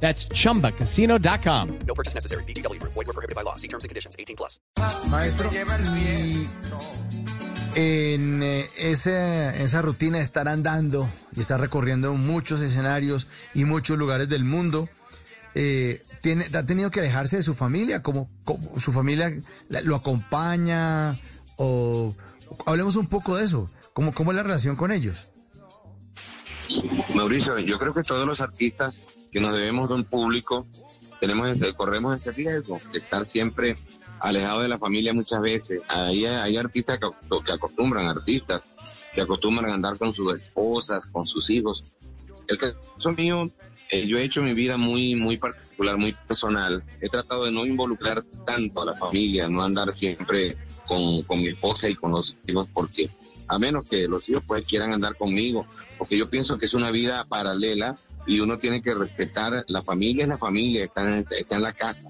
That's chumbacasino.com. No purchase necessary. BGW. Void were prohibited by law. See terms and conditions. 18 plus. Maestro, y en eh, ese- esa rutina de estar andando y estar recorriendo muchos escenarios y muchos lugares del mundo, eh, tiene, ha tenido que alejarse de su familia, como, como su familia la- lo acompaña o hablemos un poco de eso, ¿cómo, cómo es la relación con ellos? Mauricio, yo creo que todos los artistas que nos debemos de un público tenemos ese- corremos ese riesgo de estar siempre alejados de la familia muchas veces. Hay, hay artistas que, que acostumbran, artistas que acostumbran a andar con sus esposas, con sus hijos. El caso mío, eh, yo he hecho mi vida muy, muy particular, muy personal. He tratado de no involucrar tanto a la familia, no andar siempre con, con mi esposa y con los hijos, porque a menos que los hijos pues quieran andar conmigo, porque yo pienso que es una vida paralela y uno tiene que respetar, la familia es la familia, está en, en la casa.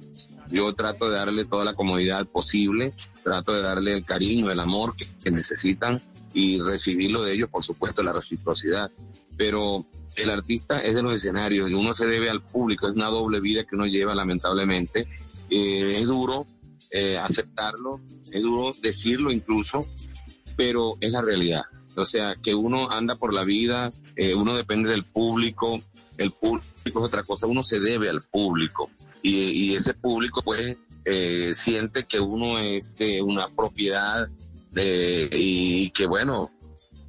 Yo trato de darle toda la comodidad posible, trato de darle el cariño, el amor que, que necesitan y recibirlo de ellos, por supuesto, la reciprocidad. Pero el artista es de los escenarios y uno se debe al público, es una doble vida que uno lleva lamentablemente. Eh, es duro eh, aceptarlo, es duro decirlo incluso, pero es la realidad. O sea, que uno anda por la vida, eh, uno depende del público, el público es otra cosa, uno se debe al público. Y, ese público pues eh, siente que uno es eh, una propiedad de, y que bueno,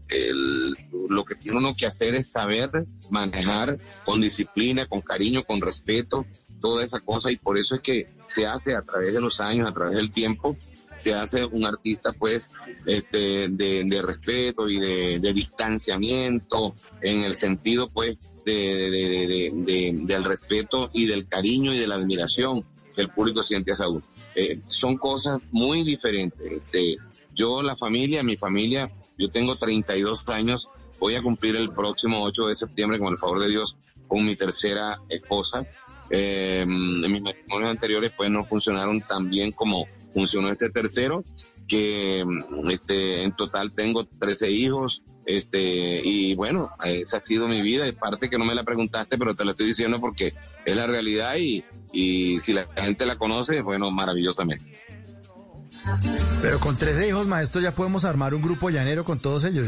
el- lo que tiene uno que hacer es saber manejar con disciplina, con cariño, con respeto, toda esa cosa y por eso es que se hace a través de los años, a través del tiempo, se hace un artista pues este de, respeto y de, distanciamiento en el sentido pues de, de- de- de- de- del respeto y del cariño y de la admiración que el público siente hacia uno. Eh, son cosas muy diferentes. Este, yo, la familia, mi familia, yo tengo 32 años, voy a cumplir el próximo 8 de septiembre, con el favor de Dios, con mi tercera esposa. Eh, mis matrimonios anteriores pues no funcionaron tan bien como funcionó este tercero, que este, en total tengo 13 hijos, este, y bueno, esa ha sido mi vida, es parte que no me la preguntaste, pero te la estoy diciendo porque es la realidad y, y si la gente la conoce, bueno, maravillosamente. Pero con 13 hijos, maestro, ya podemos armar un grupo llanero con todos ellos.